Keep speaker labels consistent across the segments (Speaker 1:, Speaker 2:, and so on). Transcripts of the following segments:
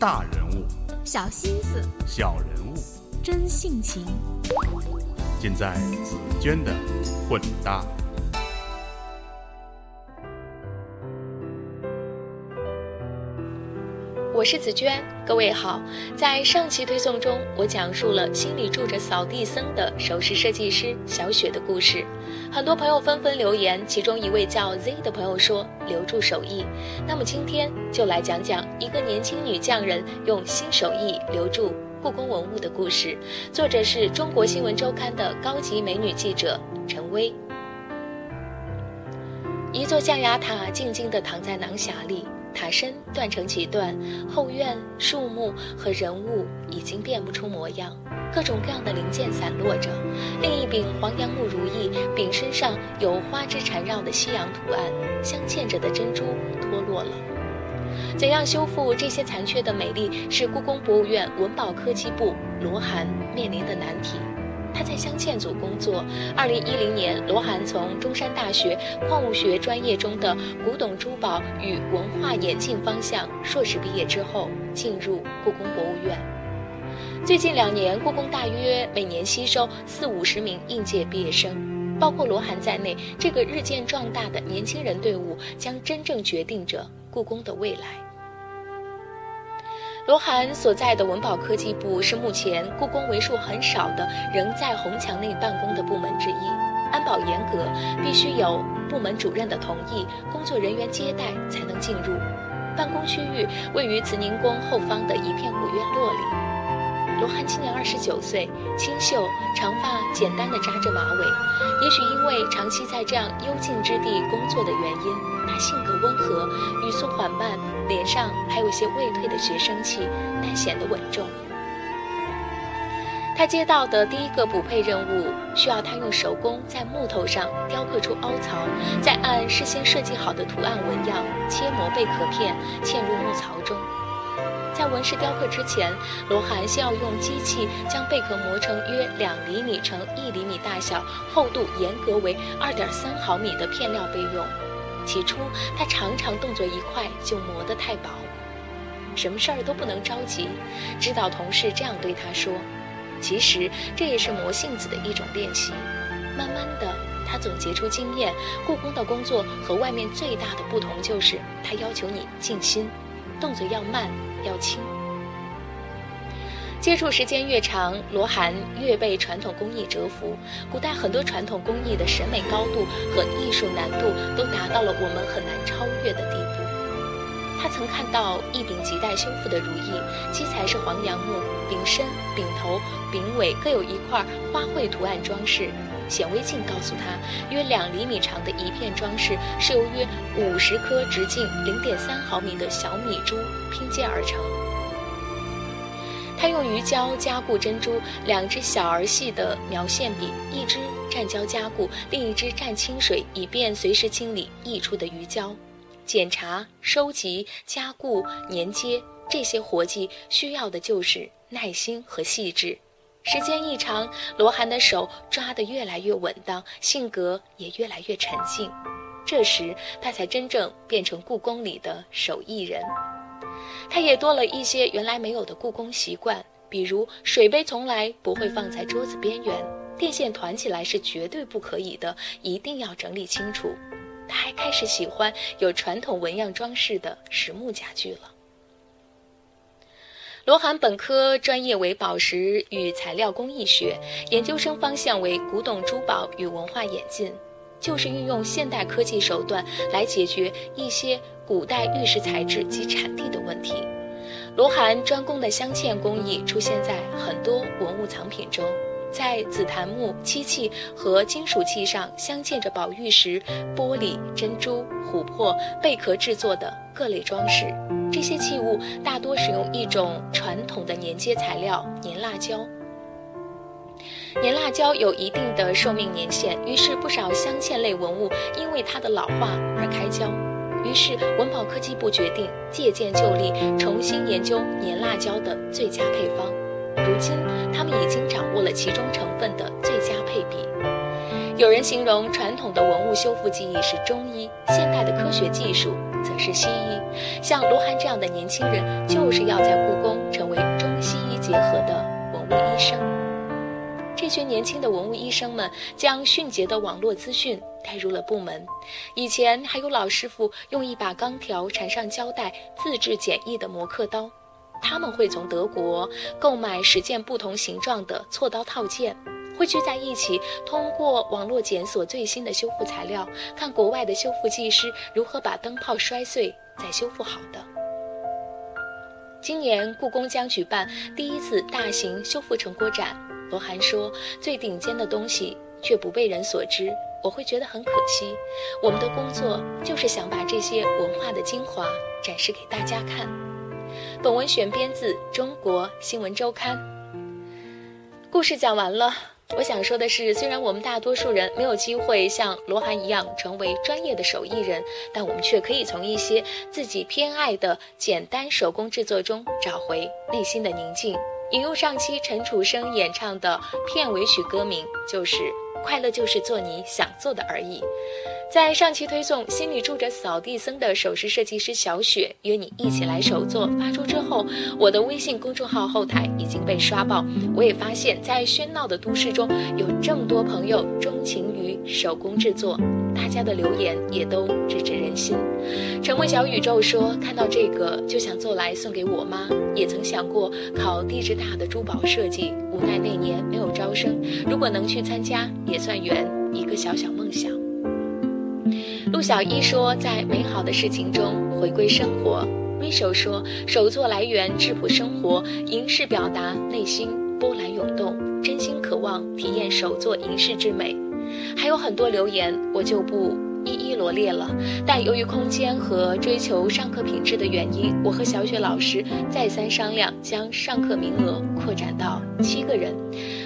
Speaker 1: 大人物、
Speaker 2: 小心思、
Speaker 1: 小人物，
Speaker 2: 真性情，
Speaker 1: 尽在紫娟的混搭。
Speaker 3: 是紫娟，各位好。在上期推送中，我讲述了心里住着扫地僧的首饰设计师小雪的故事。很多朋友纷纷留言，其中一位叫 Z 的朋友说：“留住手艺。”那么今天就来讲讲一个年轻女匠人用新手艺留住故宫文物的故事。作者是中国新闻周刊的高级美女记者陈薇。一座象牙塔静静地躺在囊匣里。塔身断成几段，后院树木和人物已经辨不出模样，各种各样的零件散落着。另一柄黄杨木如意，柄身上有花枝缠绕的西洋图案，镶嵌着的珍珠脱落了。怎样修复这些残缺的美丽，是故宫博物院文保科技部罗涵面临的难题。他在镶嵌组工作。二零一零年，罗涵从中山大学矿物学专业中的古董珠宝与文化演进方向硕士毕业之后，进入故宫博物院。最近两年，故宫大约每年吸收四五十名应届毕业生，包括罗涵在内，这个日渐壮大的年轻人队伍将真正决定着故宫的未来。罗涵所在的文保科技部是目前故宫为数很少的仍在红墙内办公的部门之一，安保严格，必须有部门主任的同意，工作人员接待才能进入。办公区域位于慈宁宫后方的一片古院落里。罗汉今年二十九岁，清秀，长发简单的扎着马尾。也许因为长期在这样幽静之地工作的原因，他性格温和，语速缓慢，脸上还有些未退的学生气，但显得稳重。他接到的第一个补配任务，需要他用手工在木头上雕刻出凹槽，再按事先设计好的图案纹样切磨贝壳片，嵌入木槽中。在纹饰雕刻之前，罗涵先要用机器将贝壳磨成约两厘米乘一厘米大小、厚度严格为二点三毫米的片料备用。起初，他常常动作一快就磨得太薄。什么事儿都不能着急，指导同事这样对他说。其实这也是磨性子的一种练习。慢慢的，他总结出经验：故宫的工作和外面最大的不同就是，他要求你静心，动作要慢。要轻，接触时间越长，罗涵越被传统工艺折服。古代很多传统工艺的审美高度和艺术难度都达到了我们很难超越的地步。他曾看到一柄亟待修复的如意，基材是黄杨木，柄身、柄头、柄尾各有一块花卉图案装饰。显微镜告诉他，约两厘米长的一片装饰是由约五十颗直径零点三毫米的小米珠拼接而成。他用鱼胶加固珍珠，两只小而细的描线笔，一只蘸胶加固，另一只蘸清水，以便随时清理溢出的鱼胶。检查、收集、加固、粘接这些活计，需要的就是耐心和细致。时间一长，罗涵的手抓得越来越稳当，性格也越来越沉静。这时，他才真正变成故宫里的手艺人。他也多了一些原来没有的故宫习惯，比如水杯从来不会放在桌子边缘，电线团起来是绝对不可以的，一定要整理清楚。他还开始喜欢有传统纹样装饰的实木家具了。罗涵本科专业为宝石与材料工艺学，研究生方向为古董珠宝与文化演进，就是运用现代科技手段来解决一些古代玉石材质及产地的问题。罗涵专攻的镶嵌工艺出现在很多文物藏品中。在紫檀木漆器和金属器上镶嵌着宝玉石、玻璃、珍珠、琥珀、贝壳制作的各类装饰。这些器物大多使用一种传统的粘接材料——粘蜡胶。粘蜡胶有一定的寿命年限，于是不少镶嵌类文物因为它的老化而开胶。于是文保科技部决定借鉴旧例，重新研究粘蜡胶的最佳配方。如今，他们已经掌握了其中成分的最佳配比。有人形容传统的文物修复技艺是中医，现代的科学技术是西医。像罗涵这样的年轻人，就是要在故宫成为中西医结合的文物医生。这群年轻的文物医生们将迅捷的网络资讯带入了部门。以前还有老师傅用一把钢条缠上胶带，自制简易的磨刻刀。他们会从德国购买十件不同形状的锉刀套件，汇聚在一起，通过网络检索最新的修复材料，看国外的修复技师如何把灯泡摔碎再修复好的。今年故宫将举办第一次大型修复成果展，罗涵说：“最顶尖的东西却不被人所知，我会觉得很可惜。我们的工作就是想把这些文化的精华展示给大家看。”本文选编自《中国新闻周刊》。故事讲完了，我想说的是，虽然我们大多数人没有机会像罗涵一样成为专业的手艺人，但我们却可以从一些自己偏爱的简单手工制作中找回内心的宁静。引用上期陈楚生演唱的片尾曲歌名，就是“快乐就是做你想做的而已”。在上期推送，心里住着扫地僧的首饰设计师小雪约你一起来手作发出之后，我的微信公众号后台已经被刷爆。我也发现，在喧闹的都市中，有这么多朋友钟情于手工制作，大家的留言也都直指人心。成为小宇宙说，看到这个就想做来送给我妈，也曾想过考地质大的珠宝设计，无奈那年没有招生。如果能去参加，也算圆一个小小梦想。陆小一说，在美好的事情中回归生活。Rachel 说，手作来源质朴生活，银饰表达内心波澜涌动，真心渴望体验手作银饰之美。还有很多留言，我就不一一罗列了。但由于空间和追求上课品质的原因，我和小雪老师再三商量，将上课名额扩展到七个人，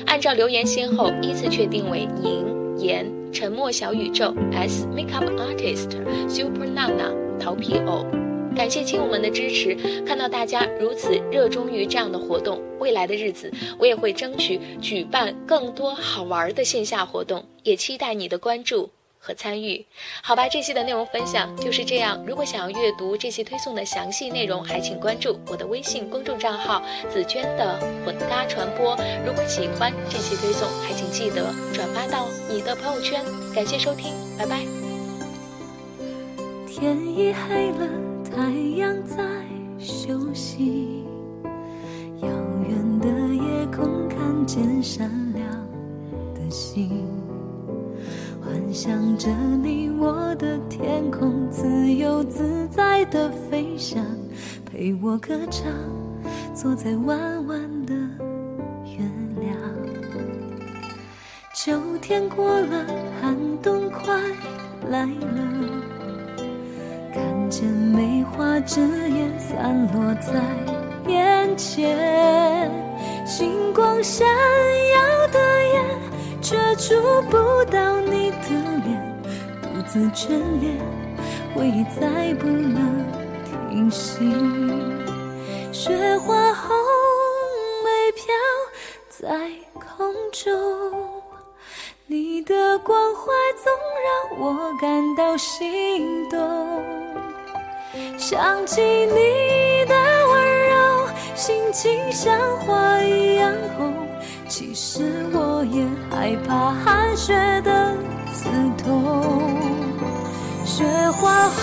Speaker 3: 按照留言先后依次确定为宁、言。沉默小宇宙 S Makeup Artist Super Nana 桃皮偶，感谢亲友们的支持。看到大家如此热衷于这样的活动，未来的日子我也会争取举办更多好玩的线下活动，也期待你的关注。和参与，好吧，这期的内容分享就是这样。如果想要阅读这期推送的详细内容，还请关注我的微信公众账号“紫娟的混搭传播”。如果喜欢这期推送，还请记得转发到你的朋友圈。感谢收听，拜拜。
Speaker 4: 天已黑了，太阳在休息，遥远的夜空看见闪亮的星。幻想着你我的天空，自由自在的飞翔，陪我歌唱，坐在弯弯的月亮。秋天过了，寒冬快来了，见梅花枝叶散落在眼前，星光闪耀的眼。却触不到你的脸，独自眷恋，回忆再不能停息。雪花红梅飘在空中，你的关怀总让我感到心动。想起你的温柔，心情像花一样红。其实我也害怕寒雪的刺痛，雪花红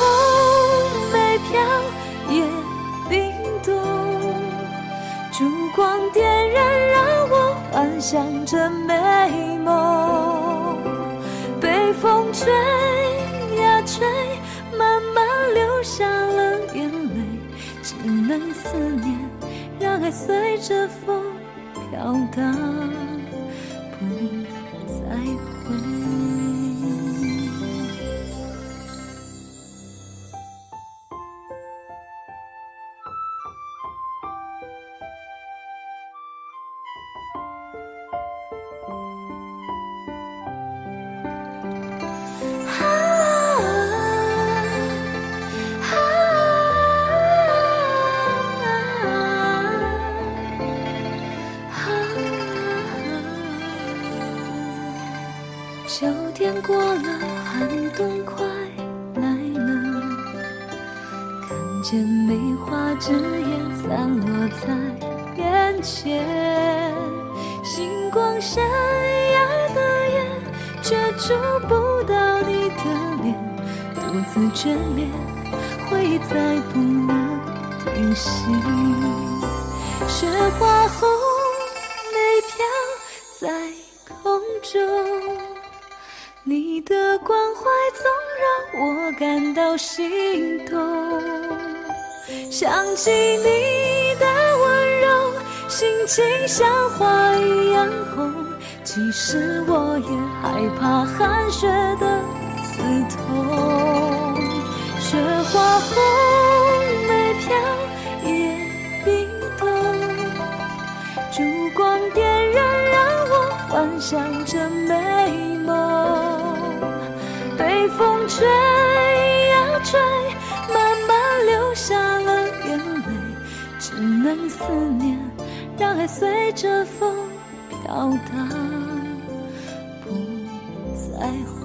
Speaker 4: 梅飘也冰冻，烛光点燃让我幻想着美梦，被风吹呀吹，流下了眼泪，只能思念，让爱随着风。飘荡。秋天过了，寒冬快来了，看见梅花枝叶散落在眼前，星光闪耀的夜，却触不到你的脸，独自眷恋，回忆再不能停息。雪花红梅飘在空中，你的关怀总让我感到心痛。想起你的温柔，心情像花一样红。其实我也害怕寒雪的刺痛。雪花红梅飘也冰冻，烛光点燃，让我幻想着美。风吹呀吹。慢慢流下了眼泪，只能思念，让爱随着风飘荡，不再回。